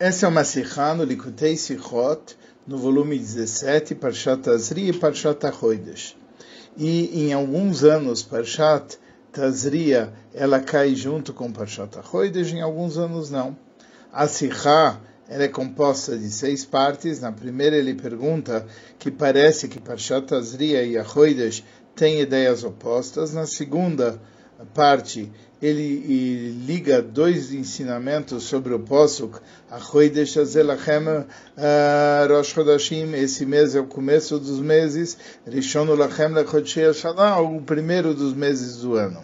Essa é uma Sikha no Likutei Sichot, no volume 17, Parshat Tazri e Parshat Achoidesh. E em alguns anos, Parshat Tazria, ela cai junto com Parshat Achoidesh, em alguns anos não. A Sikha ela é composta de seis partes. Na primeira ele pergunta que parece que Parshat Tazria e Achoidesh têm ideias opostas. Na segunda parte ele liga dois ensinamentos sobre o Posuk, Achoidesh Azelachem Rosh esse mês é o começo dos meses, o primeiro dos meses do ano.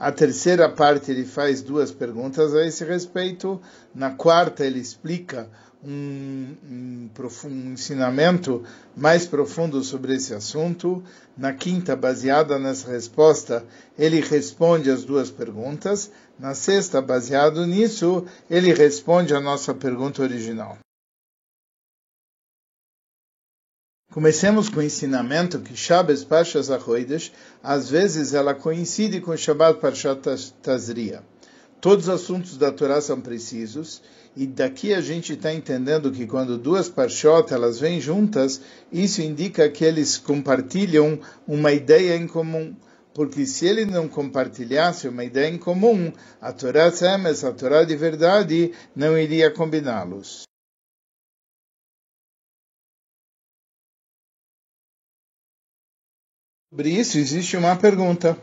A terceira parte ele faz duas perguntas a esse respeito. Na quarta ele explica um, um, um, ensinamento mais profundo sobre esse assunto. Na quinta, baseada nessa resposta, ele responde as duas perguntas. Na sexta, baseado nisso, ele responde a nossa pergunta original. Comecemos com o ensinamento que Shabbos Parshas Achoidesh, às vezes ela coincide com Shabbat Parshat Tazria. Todos os assuntos da Torá são precisos, e daqui a gente está entendendo que quando duas parshot elas vêm juntas, isso indica que eles compartilham uma ideia em comum. Porque se ele não compartilhasse uma ideia em comum, a Torá Semes, a Torá de verdade, não iria combiná-los. Sobre isso existe uma pergunta.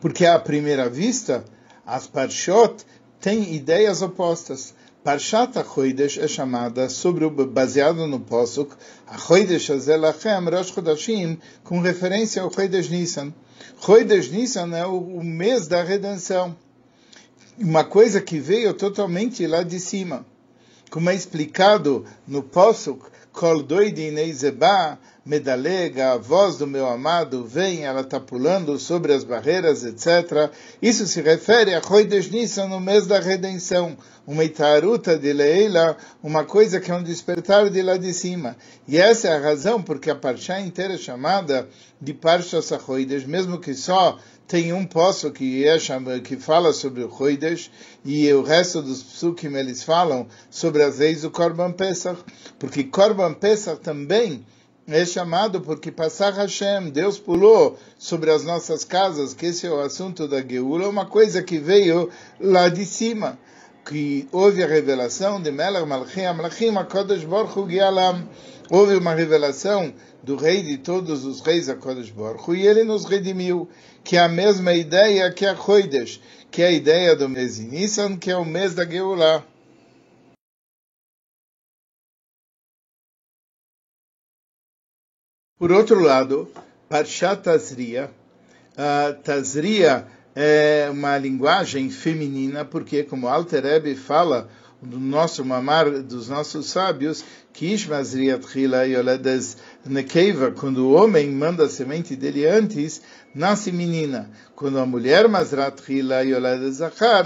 Porque à primeira vista, as parshot têm ideias opostas. Parshat HaChoidesh é chamada sobre o, baseado no Posuk HaChoidesh Azelachem Rosh Chodashim com referência ao Chodesh Nissan. Chodesh Nissan é o, o mês da redenção. Uma coisa que veio totalmente lá de cima. Como é explicado no Posuk, Kol doidi neizeba, medalega, a voz do meu amado vem, ela está pulando sobre as barreiras, etc. Isso se refere a Chodesh Nissan no mês da redenção, uma itaruta de Leila, uma coisa que é um despertar de lá de cima. E essa é a razão porque a Parshá inteira é chamada de Parsha Sachoides, mesmo que só tem um poço que, é, que fala sobre o Choides, e o resto dos psukim eles falam sobre as leis do Korban Pesach, porque Korban Pesach também é chamado porque passar Hashem, Deus pulou sobre as nossas casas, que esse é o assunto da Geula, uma coisa que veio lá de cima, que houve a revelação de Melech Malchim Amlachim HaKadosh Baruch Hu Gialam, houve uma revelação do rei de todos os reis HaKadosh Baruch Hu, e ele nos redimiu, que é a mesma ideia que a Choidesh, que é a ideia do mês de Nissan, que é o mês da Geulah. Por outro lado, Parshat Tazria, uh, Tazria é uma linguagem feminina, porque, como Alter Rebbe fala do nosso mamar, dos nossos sábios, que Nekeva, quando o homem manda a semente dele antes, nasce menina. Quando a mulher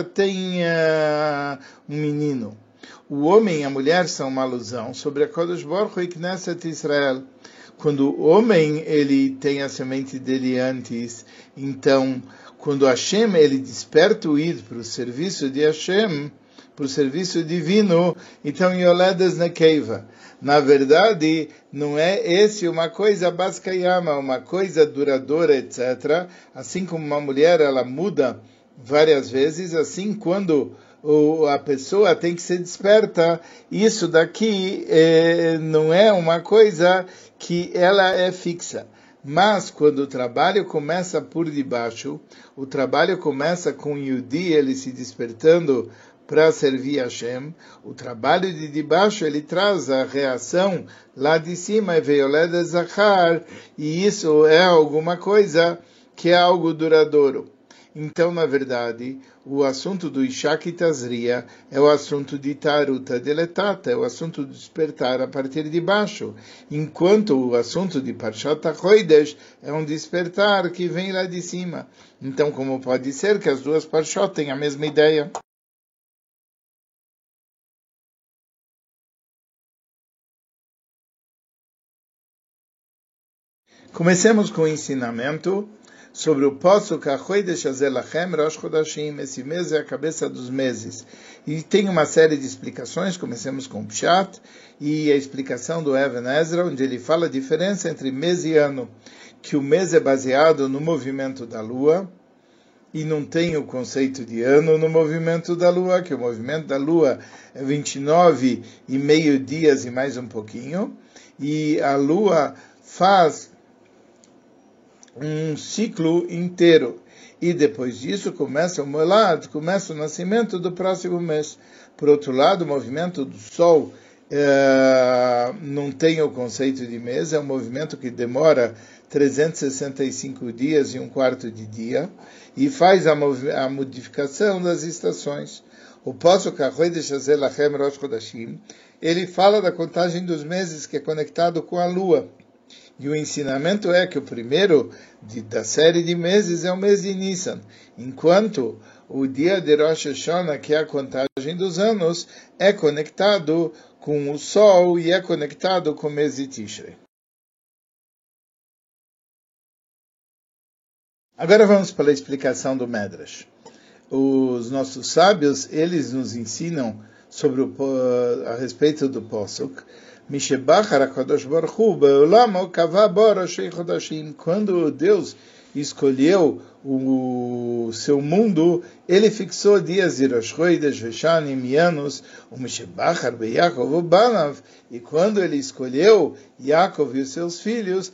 tem uh, um menino. O homem e a mulher são uma alusão sobre a Kodesh Baruch e Knesset Israel quando o homem ele tem a semente dele antes, então quando Hashem ele desperta o ir para o serviço de Hashem, para o serviço divino, então Yoledas Nekeiva. Na verdade, não é esse uma coisa bascayama, uma coisa duradoura, etc. Assim como uma mulher ela muda várias vezes, assim quando a pessoa tem que ser desperta. Isso daqui é, não é uma coisa que ela é fixa. Mas quando o trabalho começa por debaixo, o trabalho começa com Yudi, ele se despertando para servir a Hashem, o trabalho de debaixo ele traz a reação lá de cima, Veioleda Zachar, e isso é alguma coisa que é algo duradouro. Então, na verdade, o assunto do Ishak Tazria é o assunto de Taruta Deletata, é o assunto de despertar a partir de baixo, enquanto o assunto de Parshat HaChoidesh é um despertar que vem lá de cima. Então, como pode ser que as duas Parshot têm a mesma ideia? Comecemos com o ensinamento sobre o poço Kachoidesh Azelachem Rosh Chodashim. Esse mês é a cabeça dos meses. E tem uma série de explicações, comecemos com Pshat, e a explicação do Evan Ezra, onde ele fala a diferença entre mês e ano, que o mês é baseado no movimento da Lua, e não tem o conceito de ano no movimento da Lua, que o movimento da Lua é 29 e meio dias e mais um pouquinho, e a Lua faz um ciclo inteiro. E depois disso começa o molad, começa o nascimento do próximo mês. Por outro lado, o movimento do Sol é, não tem o conceito de mês, é um movimento que demora 365 dias e um quarto de dia e faz a, a modificação das estações. O Shazel Lachem Rosh Chodashim, ele fala da contagem dos meses que é conectado com a lua. E o ensinamento é que o primeiro de, da série de meses é o mês de Nissan, enquanto o dia de Rosh Hashanah, que é a contagem dos anos, é conectado com o Sol e é conectado com o mês de Tishrei. Agora vamos para a explicação do Medrash. Os nossos sábios, eles nos ensinam sobre o, a respeito do Quando Deus escolheu o seu mundo, ele fixou dias de Rosh Chodesh, Veshanim e anos, o Banav, e quando ele escolheu Yaakov e os seus filhos,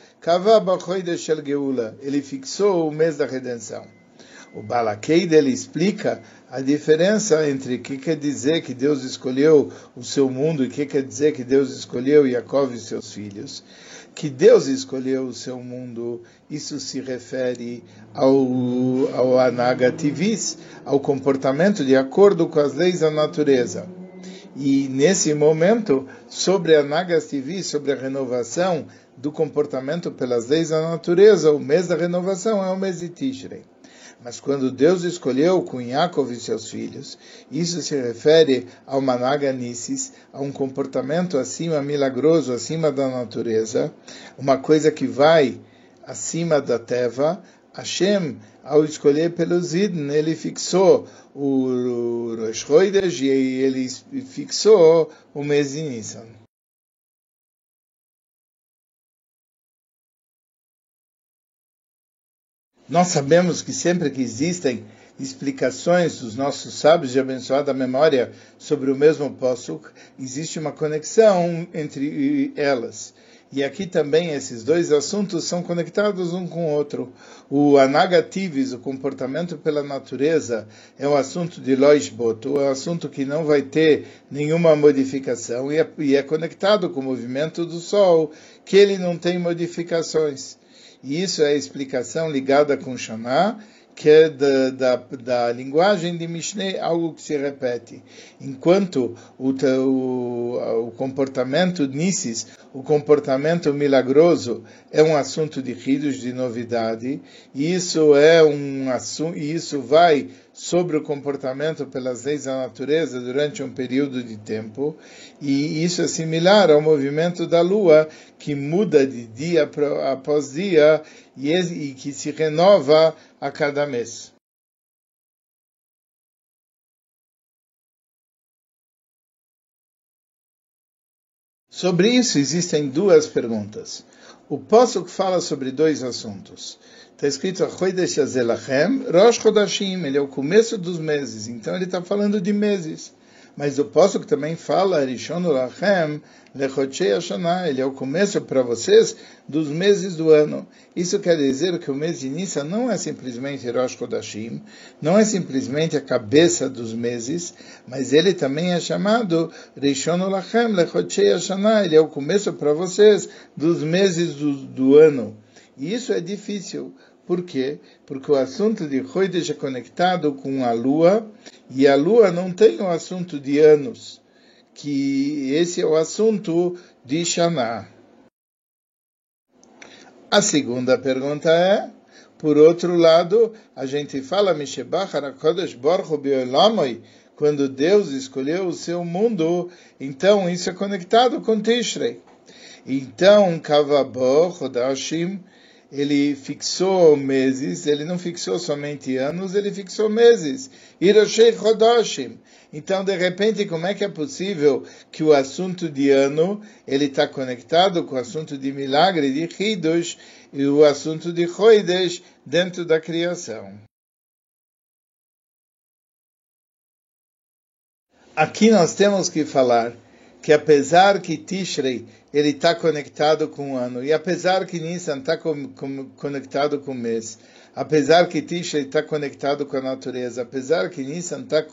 Shel Geula, ele fixou o mês da redenção. O Balakeid ele explica a diferença entre o que quer dizer que Deus escolheu o seu mundo e o que quer dizer que Deus escolheu Yaakov e seus filhos. Que Deus escolheu o seu mundo, isso se refere ao, ao anagativis, ao comportamento de acordo com as leis da natureza. E nesse momento, sobre a sobre a renovação do comportamento pelas leis da natureza, o mês da renovação é o mês de Tishrei. Mas quando Deus escolheu com Yaakov e seus filhos, isso se refere ao Managanisis, a um comportamento acima milagroso, acima da natureza, uma coisa que vai acima da Teva. Hashem, ao escolher pelos Idn, ele fixou o Rosh e ele fixou o mês de Nissan. Nós sabemos que sempre que existem explicações dos nossos sábios de abençoada memória sobre o mesmo Posuk, existe uma conexão entre elas. E aqui também esses dois assuntos são conectados um com o outro. O anagativis, o comportamento pela natureza, é um assunto de Loisboto, é um assunto que não vai ter nenhuma modificação e é, e é conectado com o movimento do Sol, que ele não tem modificações. E isso é a explicação ligada com Shana, que é da, da, da, linguagem de Mishneh, algo que se repete. Enquanto o, o, o comportamento Nissis, o comportamento milagroso, é um assunto de ridos, de novidade, e isso é um e isso vai sobre o comportamento pelas leis da natureza durante um período de tempo, e isso é similar ao movimento da Lua, que muda de dia após dia e que se renova a cada mês. Sobre isso existem duas perguntas. O Posuk fala sobre dois assuntos. Está escrito Rosh Chodashim, ele é o começo dos meses, então ele está falando de meses. Mas o Posuk também fala Lachem, ele é o começo para vocês dos meses do ano. Isso quer dizer que o mês de Nissan não é simplesmente Rosh Chodashim, não é simplesmente a cabeça dos meses, mas ele também é chamado Lachem, ele é o começo para vocês dos meses do, do ano. E isso é difícil. Por quê? Porque o assunto de Chodesh é conectado com a lua, e a lua não tem o assunto de anos, que esse é o assunto de Shana. A segunda pergunta é, por outro lado, a gente fala quando Deus escolheu o seu mundo, então isso é conectado com Tishrei. Então, Kavabo, Chodashim, ele fixou meses, ele não fixou somente anos, ele fixou meses. Hiroshei Chodoshim. Então, de repente, como é que é possível que o assunto de ano ele está conectado com o assunto de milagre, de Hidush, e o assunto de Choidesh dentro da criação? Aqui nós temos que falar que apesar que Tishrei ele está conectado com o ano, e apesar que Nissan está conectado com o mês, apesar que Tishrei está conectado com a natureza, apesar que Nissan está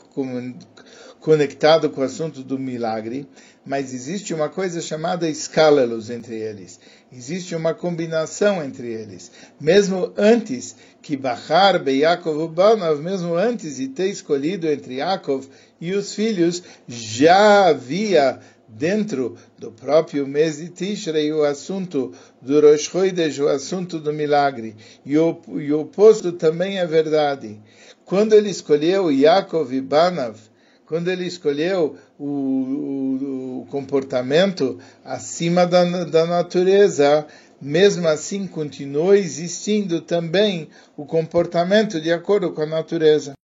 conectado com o assunto do milagre, mas existe uma coisa chamada escálalos entre eles. Existe uma combinação entre eles. Mesmo antes que Bahar Beyakov Ubanav, mesmo antes de ter escolhido entre Yaakov e os filhos, já havia dentro do próprio mês de Tishrei o assunto do Rosh Chodesh, o assunto do milagre. E o, e o oposto também é verdade. Quando ele escolheu Yaakov e Banav, quando ele escolheu o, o, o comportamento acima da, da natureza, mesmo assim continuou existindo também o comportamento de acordo com a natureza.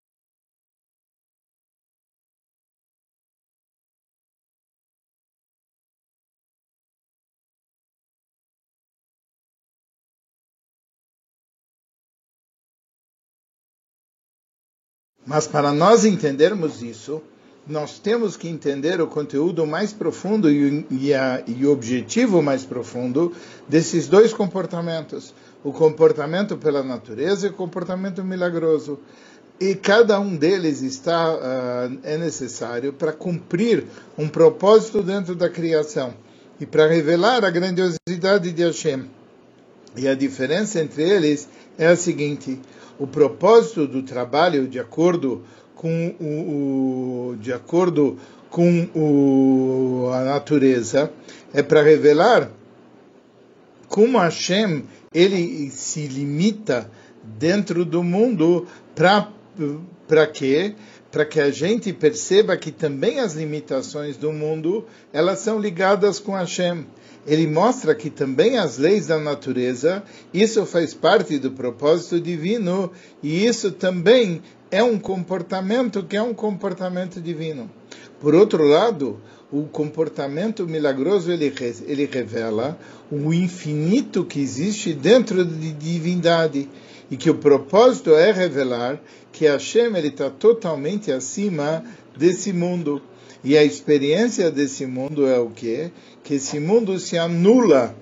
Mas para nós entendermos isso, nós temos que entender o conteúdo mais profundo e, e, a, e, o objetivo mais profundo desses dois comportamentos: o comportamento pela natureza e o comportamento milagroso. E cada um deles está uh, é necessário para cumprir um propósito dentro da criação e para revelar a grandiosidade de Hashem. E a diferença entre eles é a seguinte: o propósito do trabalho, de acordo com o, de acordo com o, a natureza, é para revelar como Hashem ele se limita dentro do mundo para para quê? Para que a gente perceba que também as limitações do mundo elas são ligadas com Hashem ele mostra que também as leis da natureza, isso faz parte do propósito divino e isso também é um comportamento que é um comportamento divino. Por outro lado, o comportamento milagroso ele, ele revela o infinito que existe dentro de divindade e que o propósito é revelar que Hashem está totalmente acima desse mundo. E a experiência desse mundo é o quê? Que esse mundo se anula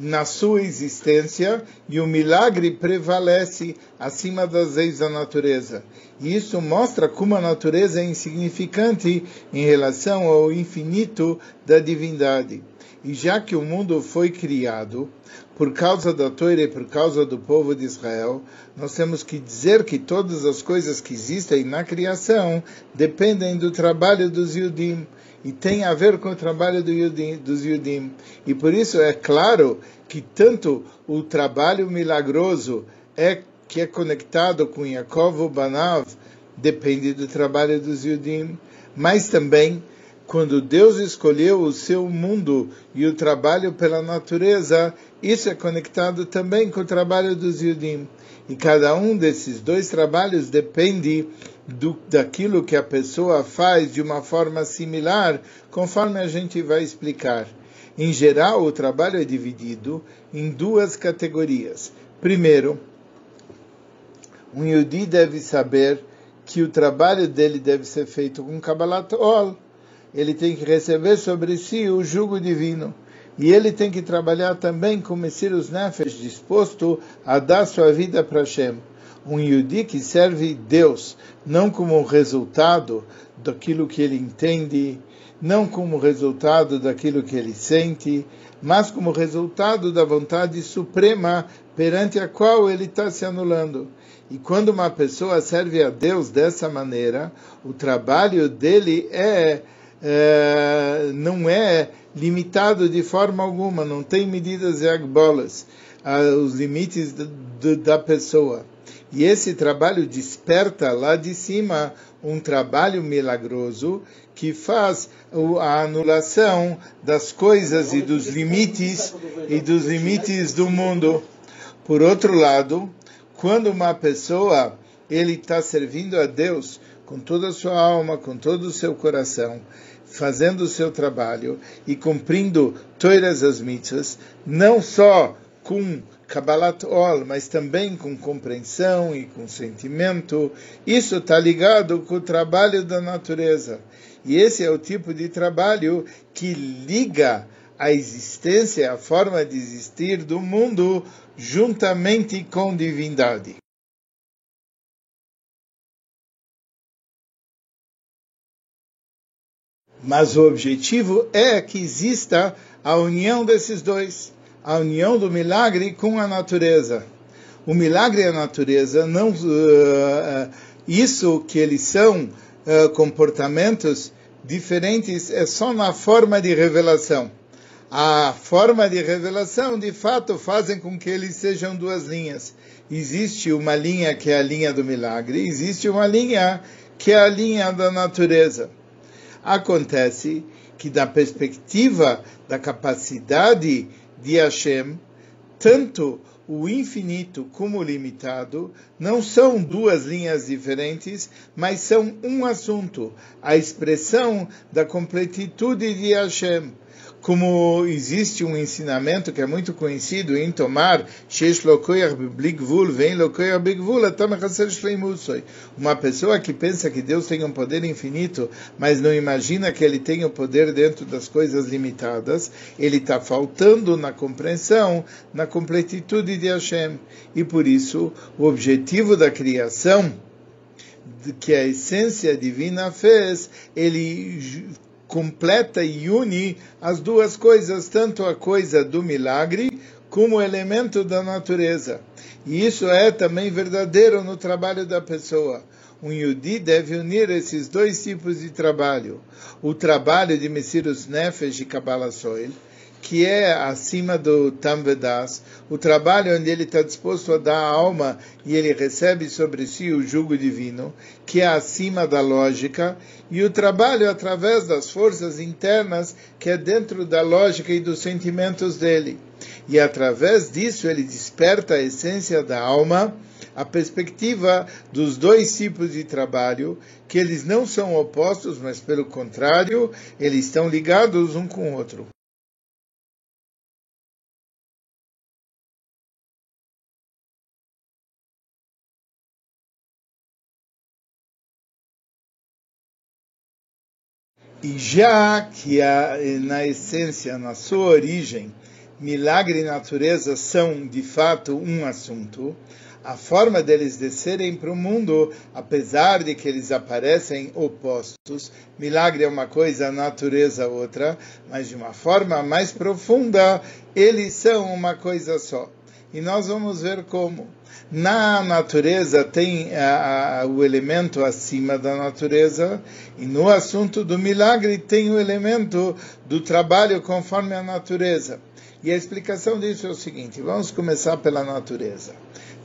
na sua existência e o milagre prevalece acima das leis da natureza. E isso mostra como a natureza é insignificante em relação ao infinito da divindade. E já que o mundo foi criado por causa da Torá e por causa do povo de Israel, nós temos que dizer que todas as coisas que existem na criação dependem do trabalho dos Yudim e tem a ver com o trabalho do Yudim, dos Yudim. E por isso é claro que tanto o trabalho milagroso é que é conectado com Yaakov Banav depende do trabalho dos Yudim, mas também quando Deus escolheu o seu mundo e o trabalho pela natureza, isso é conectado também com o trabalho dos Yudim. E cada um desses dois trabalhos depende do, daquilo que a pessoa faz de uma forma similar, conforme a gente vai explicar. Em geral, o trabalho é dividido em duas categorias. Primeiro, um Yudi deve saber que o trabalho dele deve ser feito com Kabbalat Ol ele tem que receber sobre si o jugo divino. E ele tem que trabalhar também com Messias Nefesh, disposto a dar sua vida para Hashem. Um Yudi que serve Deus, não como resultado daquilo que ele entende, não como resultado daquilo que ele sente, mas como resultado da vontade suprema perante a qual ele está se anulando. E quando uma pessoa serve a Deus dessa maneira, o trabalho dele é é, não é limitado de forma alguma, não tem medidas e agbolas, os limites da pessoa. E esse trabalho desperta lá de cima um trabalho milagroso que faz a anulação das coisas e dos limites e dos limites do mundo. Por outro lado, quando uma pessoa ele está servindo a Deus com toda a sua alma, com todo o seu coração, fazendo o seu trabalho e cumprindo todas as mitzvahs, não só com Kabbalat Ol, mas também com compreensão e com sentimento. Isso está ligado com o trabalho da natureza. E esse é o tipo de trabalho que liga a existência, a forma de existir do mundo, juntamente com divindade. Mas o objetivo é que exista a união desses dois, a união do milagre com a natureza. O milagre e a natureza não uh, isso que eles são uh, comportamentos diferentes é só na forma de revelação. A forma de revelação, de fato, fazem com que eles sejam duas linhas. Existe uma linha que é a linha do milagre, existe uma linha que é a linha da natureza. Acontece que, da perspectiva da capacidade de Hashem, tanto o infinito como o limitado não são duas linhas diferentes, mas são um assunto, a expressão da completitude de Hashem como existe um ensinamento que é muito conhecido em tomar uma pessoa que pensa que Deus tem um poder infinito, mas não imagina que ele tem o poder dentro das coisas limitadas, ele está faltando na compreensão, na completitude de Hashem. E por isso, o objetivo da criação que a essência divina fez, ele completa e une as duas coisas, tanto a coisa do milagre como o elemento da natureza. E isso é também verdadeiro no trabalho da pessoa. Um Yudi deve unir esses dois tipos de trabalho. O trabalho de Messirus Nefesh e Kabbalah Soil, que é acima do Tamvedas, o trabalho onde ele está disposto a dar a alma e ele recebe sobre si o jugo divino, que é acima da lógica, e o trabalho através das forças internas, que é dentro da lógica e dos sentimentos dele. E através disso ele desperta a essência da alma, a perspectiva dos dois tipos de trabalho, que eles não são opostos, mas pelo contrário, eles estão ligados um com o outro. E já que a, na essência, na sua origem, milagre e natureza são de fato um assunto, a forma deles descerem para o mundo, apesar de que eles aparecem opostos, milagre é uma coisa, natureza outra, mas de uma forma mais profunda, eles são uma coisa só. E nós vamos ver como. Na natureza tem a, a, o elemento acima da natureza, e no assunto do milagre tem o elemento do trabalho conforme a natureza. E a explicação disso é o seguinte: vamos começar pela natureza.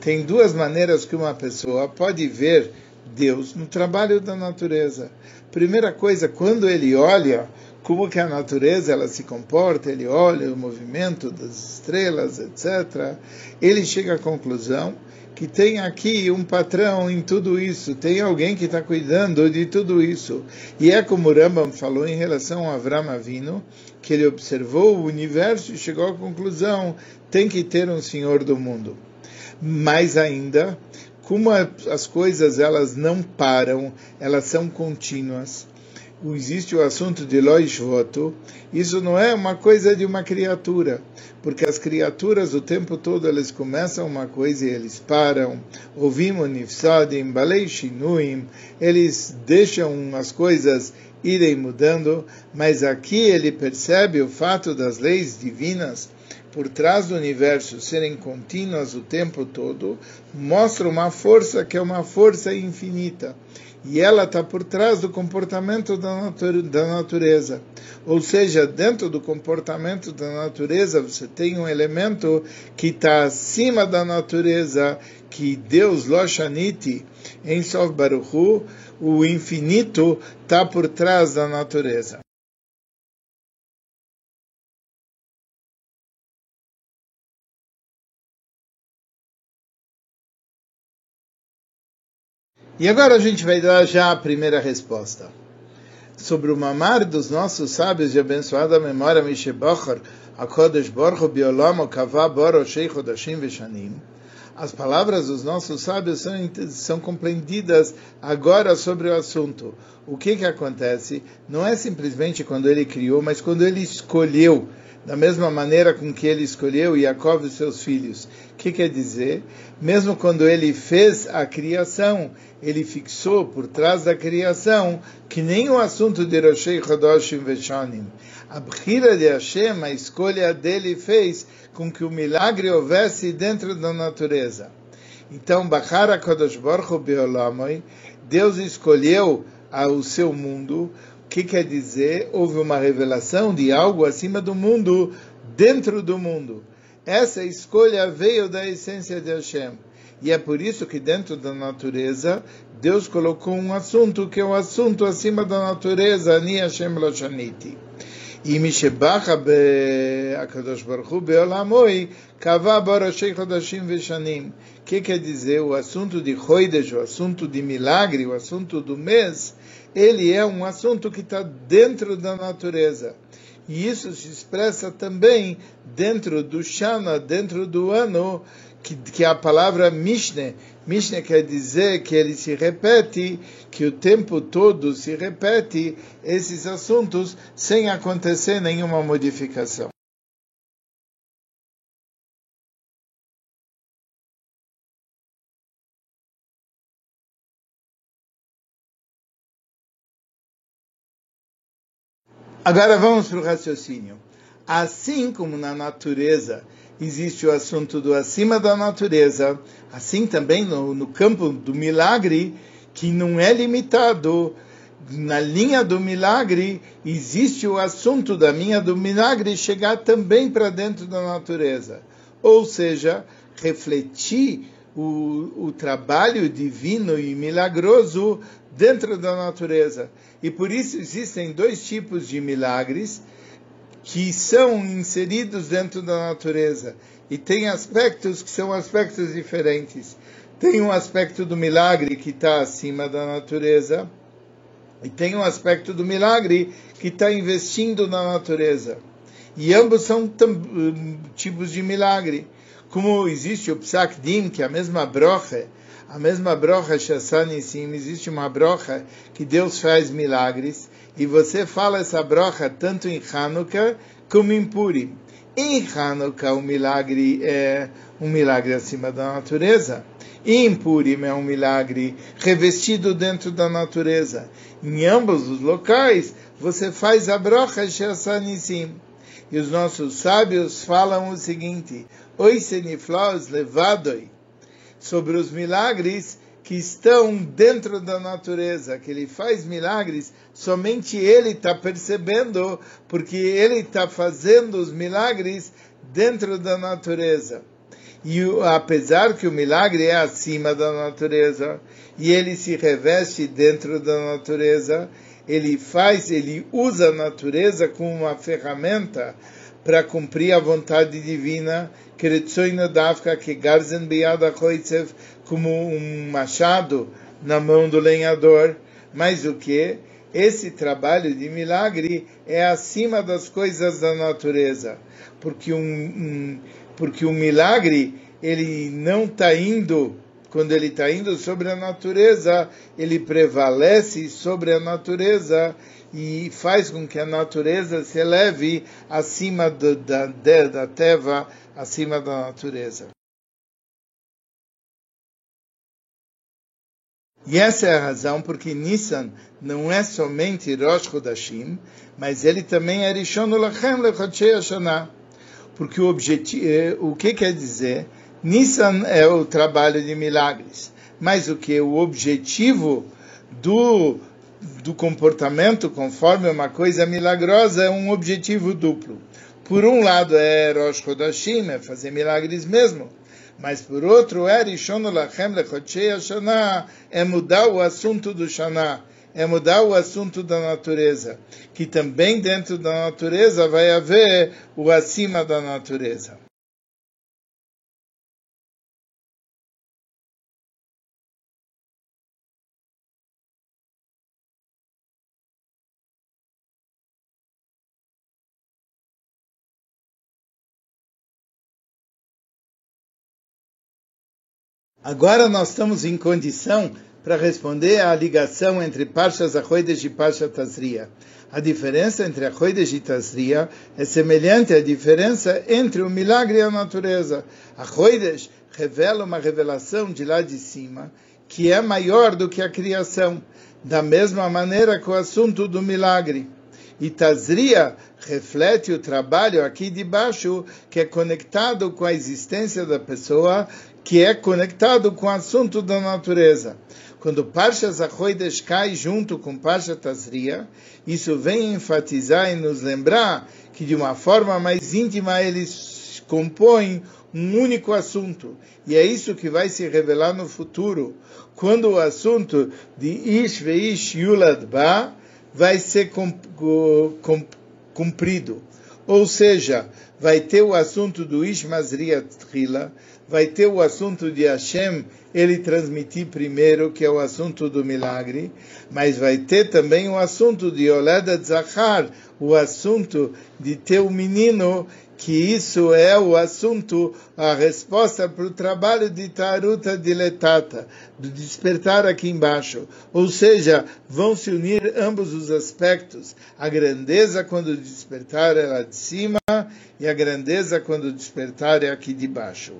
Tem duas maneiras que uma pessoa pode ver Deus no trabalho da natureza. Primeira coisa, quando ele olha como que a natureza ela se comporta, ele olha o movimento das estrelas, etc. Ele chega à conclusão que tem aqui um patrão em tudo isso, tem alguém que está cuidando de tudo isso. E é como Rambam falou em relação a Avram Avino, que ele observou o universo e chegou à conclusão, tem que ter um Senhor do mundo. Mais ainda, como as coisas elas não param, elas são contínuas existe o assunto de Lois voto, isso não é uma coisa de uma criatura, porque as criaturas o tempo todo eles começam uma coisa e eles param, ouvimos nifsadim, balei shinuim, eles deixam as coisas irem mudando, mas aqui ele percebe o fato das leis divinas por trás do universo serem contínuas o tempo todo, mostra uma força que é uma força infinita e ela está por trás do comportamento da, nature, da natureza. Ou seja, dentro do comportamento da natureza, você tem um elemento que está acima da natureza, que Deus, Loshaniti, em Sof Baruchu, o infinito, está por trás da natureza. E agora a gente vai dar já a primeira resposta. Sobre o mamar dos nossos sábios de abençoada memória, Mishebachar, Akodesh Borcho, Biolamo, Kavá, Boro, Sheikh, Veshanim. As palavras dos nossos sábios são, são compreendidas agora sobre o assunto. O que, que acontece? Não é simplesmente quando ele criou, mas quando ele escolheu, da mesma maneira com que ele escolheu Yaakov e seus filhos. O que quer dizer? Mesmo quando ele fez a criação, ele fixou por trás da criação que nem o assunto de Roshei Chodoshim Veshanim. A Bhira de Hashem, a escolha dele fez com que o milagre houvesse dentro da natureza. Então, Bachara Kodosh Baruch Beolamoi, Deus escolheu o seu mundo. O que quer dizer? Houve uma revelação de algo acima do mundo, dentro do mundo. Essa escolha veio da essência de Hashem. E é por isso que dentro da natureza, Deus colocou um assunto que é o um assunto acima da natureza, Ni Hashem Loshaniti. E Mishebacha Akadosh Baruch Hu Beolamoi Kava Baroshei Chodashim Veshanim. O que quer dizer? O assunto de Chodesh, o assunto de milagre, o assunto do mês, ele é um assunto que está dentro da natureza. E isso se expressa também dentro do Shana, dentro do ano, que, que a palavra Mishneh, Mishneh quer dizer que ele se repete, que o tempo todo se repete esses assuntos sem acontecer nenhuma modificação. Agora vamos para o raciocínio. Assim como na natureza existe o assunto do acima da natureza, assim também no, no campo do milagre, que não é limitado. Na linha do milagre, existe o assunto da linha do milagre chegar também para dentro da natureza. Ou seja, refletir o, o trabalho divino e milagroso dentro da natureza. E por isso existem dois tipos de milagres que são inseridos dentro da natureza e tem aspectos que são aspectos diferentes. Tem um aspecto do milagre que está acima da natureza e tem um aspecto do milagre que está investindo na natureza. E ambos são tipos de milagre. Como existe o Psak Din, que é a mesma brocha, a mesma brocha Shassanissim, existe uma brocha que Deus faz milagres, e você fala essa brocha tanto em Hanukkah como em Purim. Em Hanukkah o milagre é um milagre acima da natureza. Em Purim é um milagre revestido dentro da natureza. Em ambos os locais você faz a brocha Shassanissim. E os nossos sábios falam o seguinte: Oi seniflaos levadoi sobre os milagres que estão dentro da natureza, que ele faz milagres, somente ele está percebendo, porque ele está fazendo os milagres dentro da natureza. E apesar que o milagre é acima da natureza, e ele se reveste dentro da natureza, ele faz, ele usa a natureza como uma ferramenta para cumprir a vontade divina, que garzen como um machado na mão do lenhador. Mas o que? Esse trabalho de milagre é acima das coisas da natureza, porque um, um porque o milagre ele não está indo quando ele está indo sobre a natureza, ele prevalece sobre a natureza e faz com que a natureza se eleve acima do, da, da teva, acima da natureza. E essa é a razão porque Nissan não é somente Rosh Chodashim, mas ele também é Rishon Lachem Lechodshei Hashanah. Porque o objetivo, eh, o que quer dizer? Nissan é o trabalho de milagres, mas o que o objetivo do do comportamento conforme uma coisa milagrosa é um objetivo duplo. Por um lado é Rosh Chodashim, é fazer milagres mesmo, mas por outro é é mudar o assunto do Shana, é mudar o assunto da natureza, que também dentro da natureza vai haver o acima da natureza. Agora nós estamos em condição para responder à ligação entre Parshas Achoides e Parshat Tazria. A diferença entre Achoides e Tazria é semelhante à diferença entre o milagre e a natureza. Achoides revela uma revelação de lá de cima que é maior do que a criação, da mesma maneira que o assunto do milagre. E Tazria reflete o trabalho aqui de baixo, que é conectado com a existência da pessoa, que é conectado com o assunto da natureza. Quando Parsha Zachoides cai junto com Parsha Tazria, isso vem enfatizar e nos lembrar que de uma forma mais íntima eles compõem um único assunto. E é isso que vai se revelar no futuro, quando o assunto de Ish Veish Yulad Ba vai ser cumprido. Ou seja, vai ter o assunto do Ish Mazriat Trila, vai ter o assunto de Hashem, ele transmitir primeiro, que é o assunto do milagre, mas vai ter também o assunto de Oleda Zahar, o assunto de ter o menino, que isso é o assunto, a resposta para o trabalho de Taruta Diletata, do despertar aqui embaixo. Ou seja, vão se unir ambos os aspectos, a grandeza quando despertar é lá de cima e a grandeza quando despertar é aqui de baixo.